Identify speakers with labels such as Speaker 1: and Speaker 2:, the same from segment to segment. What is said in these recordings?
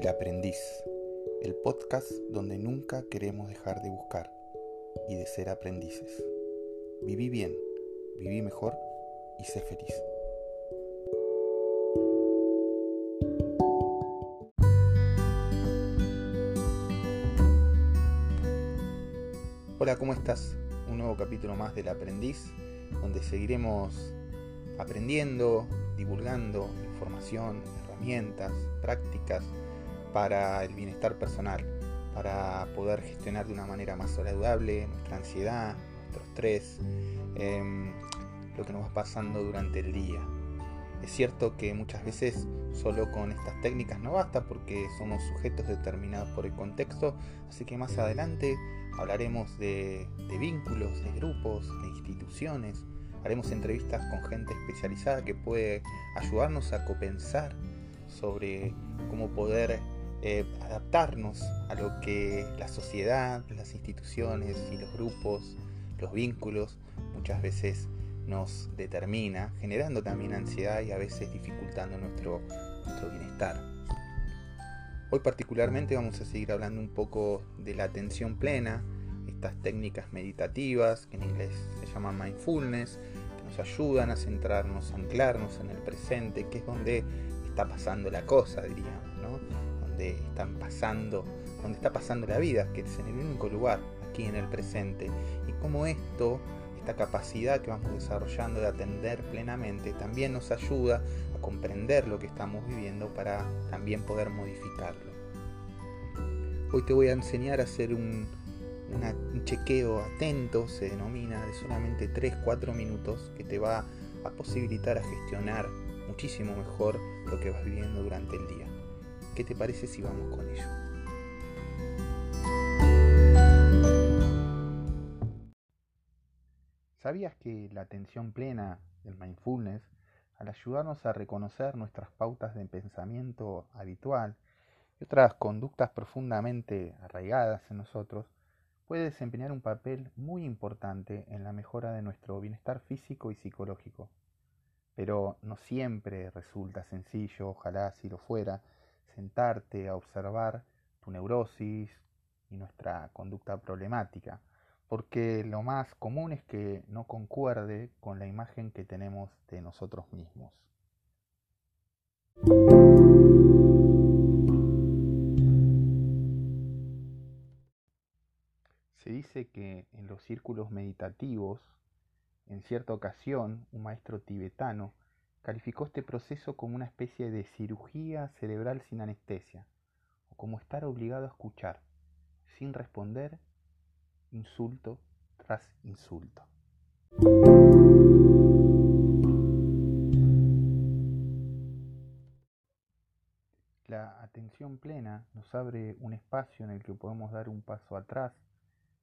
Speaker 1: El aprendiz, el podcast donde nunca queremos dejar de buscar y de ser aprendices. Viví bien, viví mejor y sé feliz. Hola, ¿cómo estás? Un nuevo capítulo más del aprendiz, donde seguiremos aprendiendo, divulgando información, herramientas, prácticas para el bienestar personal, para poder gestionar de una manera más saludable nuestra ansiedad, nuestro estrés, em, lo que nos va pasando durante el día. Es cierto que muchas veces solo con estas técnicas no basta porque somos sujetos determinados por el contexto, así que más adelante hablaremos de, de vínculos, de grupos, de instituciones, haremos entrevistas con gente especializada que puede ayudarnos a copensar sobre cómo poder eh, adaptarnos a lo que la sociedad, las instituciones y los grupos, los vínculos muchas veces nos determina, generando también ansiedad y a veces dificultando nuestro, nuestro bienestar. Hoy particularmente vamos a seguir hablando un poco de la atención plena, estas técnicas meditativas que en inglés se llaman mindfulness, que nos ayudan a centrarnos, a anclarnos en el presente, que es donde está pasando la cosa, diríamos. Están pasando, donde está pasando la vida, que es en el único lugar, aquí en el presente. Y cómo esto, esta capacidad que vamos desarrollando de atender plenamente, también nos ayuda a comprender lo que estamos viviendo para también poder modificarlo. Hoy te voy a enseñar a hacer un, un chequeo atento, se denomina, de solamente 3-4 minutos, que te va a posibilitar a gestionar muchísimo mejor lo que vas viviendo durante el día. ¿Qué te parece si vamos con ello? ¿Sabías que la atención plena del mindfulness, al ayudarnos a reconocer nuestras pautas de pensamiento habitual y otras conductas profundamente arraigadas en nosotros, puede desempeñar un papel muy importante en la mejora de nuestro bienestar físico y psicológico? pero no siempre resulta sencillo, ojalá si lo fuera, sentarte a observar tu neurosis y nuestra conducta problemática, porque lo más común es que no concuerde con la imagen que tenemos de nosotros mismos. Se dice que en los círculos meditativos en cierta ocasión, un maestro tibetano calificó este proceso como una especie de cirugía cerebral sin anestesia, o como estar obligado a escuchar, sin responder, insulto tras insulto. La atención plena nos abre un espacio en el que podemos dar un paso atrás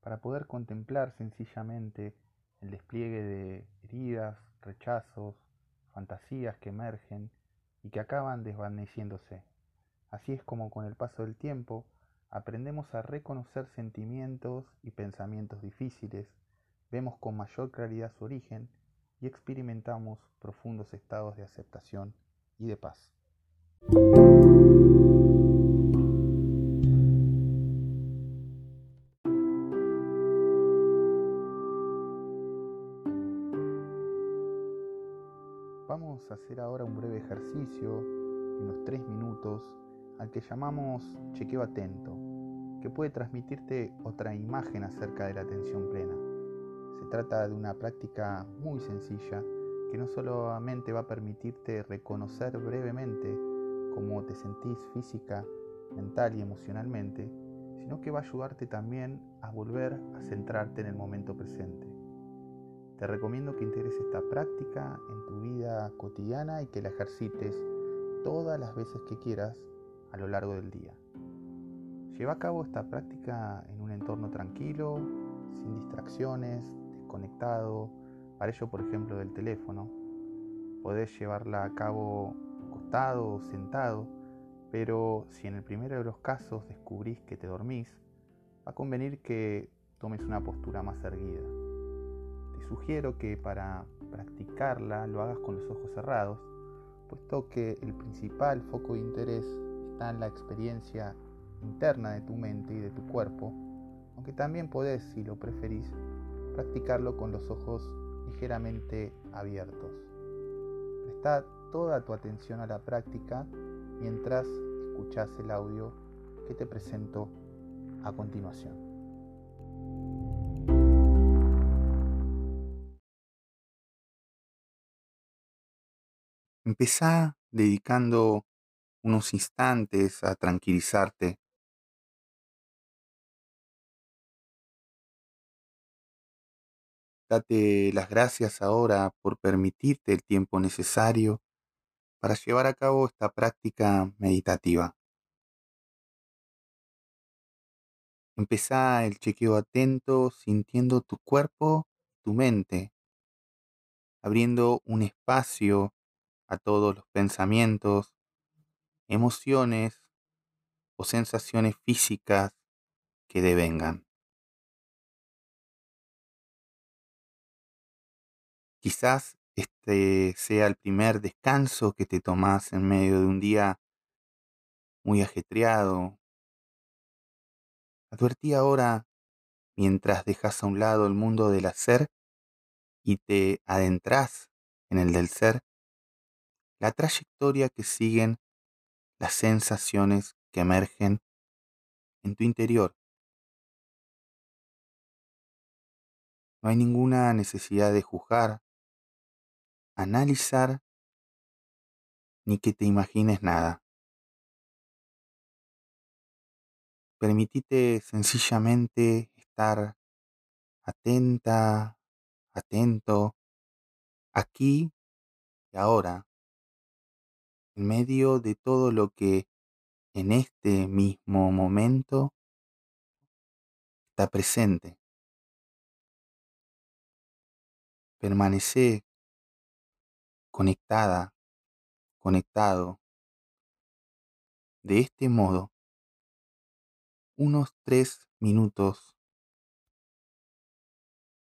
Speaker 1: para poder contemplar sencillamente el despliegue de heridas, rechazos, fantasías que emergen y que acaban desvaneciéndose. Así es como con el paso del tiempo aprendemos a reconocer sentimientos y pensamientos difíciles, vemos con mayor claridad su origen y experimentamos profundos estados de aceptación y de paz. Ejercicio de unos 3 minutos al que llamamos chequeo atento, que puede transmitirte otra imagen acerca de la atención plena. Se trata de una práctica muy sencilla que no solamente va a permitirte reconocer brevemente cómo te sentís física, mental y emocionalmente, sino que va a ayudarte también a volver a centrarte en el momento presente. Te recomiendo que integres esta práctica en tu vida cotidiana y que la ejercites todas las veces que quieras a lo largo del día. Lleva a cabo esta práctica en un entorno tranquilo, sin distracciones, desconectado, para ello por ejemplo del teléfono. Podés llevarla a cabo acostado o sentado, pero si en el primero de los casos descubrís que te dormís, va a convenir que tomes una postura más erguida sugiero que para practicarla lo hagas con los ojos cerrados, puesto que el principal foco de interés está en la experiencia interna de tu mente y de tu cuerpo, aunque también podés, si lo preferís, practicarlo con los ojos ligeramente abiertos. Presta toda tu atención a la práctica mientras escuchas el audio que te presento a continuación. Empezá dedicando unos instantes a tranquilizarte. Date las gracias ahora por permitirte el tiempo necesario para llevar a cabo esta práctica meditativa. Empezá el chequeo atento sintiendo tu cuerpo, tu mente, abriendo un espacio a todos los pensamientos, emociones o sensaciones físicas que devengan. Quizás este sea el primer descanso que te tomas en medio de un día muy ajetreado. Advertí ahora, mientras dejas a un lado el mundo del hacer y te adentras en el del ser, la trayectoria que siguen las sensaciones que emergen en tu interior. No hay ninguna necesidad de juzgar, analizar, ni que te imagines nada. Permitite sencillamente estar atenta, atento, aquí y ahora, en medio de todo lo que en este mismo momento está presente. Permanece conectada, conectado. De este modo, unos tres minutos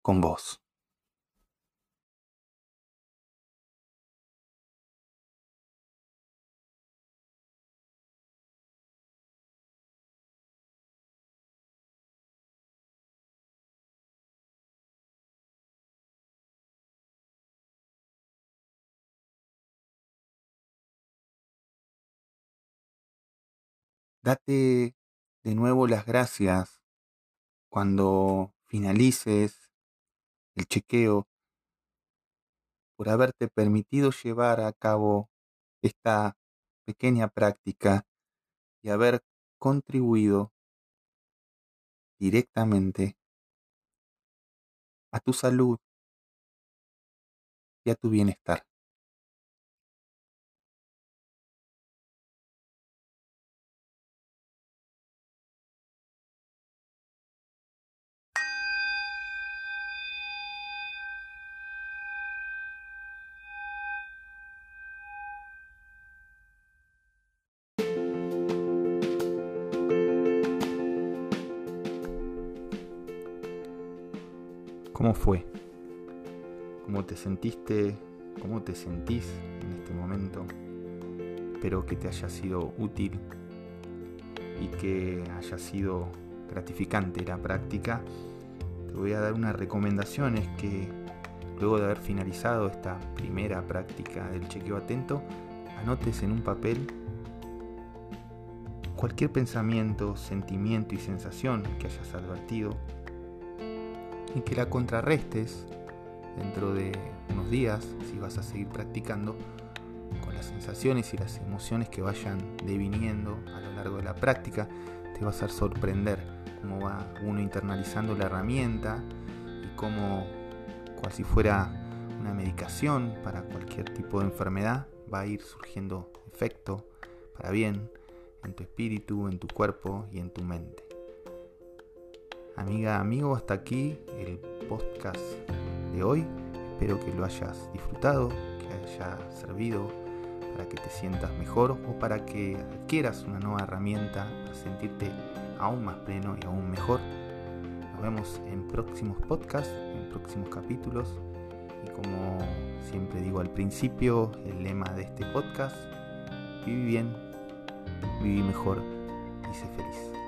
Speaker 1: con vos. Date de nuevo las gracias cuando finalices el chequeo por haberte permitido llevar a cabo esta pequeña práctica y haber contribuido directamente a tu salud y a tu bienestar. ¿Cómo fue? ¿Cómo te sentiste? ¿Cómo te sentís en este momento? Espero que te haya sido útil y que haya sido gratificante la práctica. Te voy a dar unas recomendaciones que luego de haber finalizado esta primera práctica del chequeo atento, anotes en un papel cualquier pensamiento, sentimiento y sensación que hayas advertido y que la contrarrestes dentro de unos días, si vas a seguir practicando, con las sensaciones y las emociones que vayan deviniendo a lo largo de la práctica, te vas a sorprender cómo va uno internalizando la herramienta y cómo, cual si fuera una medicación para cualquier tipo de enfermedad, va a ir surgiendo efecto para bien en tu espíritu, en tu cuerpo y en tu mente. Amiga, amigo, hasta aquí el podcast de hoy. Espero que lo hayas disfrutado, que haya servido para que te sientas mejor o para que adquieras una nueva herramienta para sentirte aún más pleno y aún mejor. Nos vemos en próximos podcasts, en próximos capítulos. Y como siempre digo al principio, el lema de este podcast, vive bien, viví mejor y sé feliz.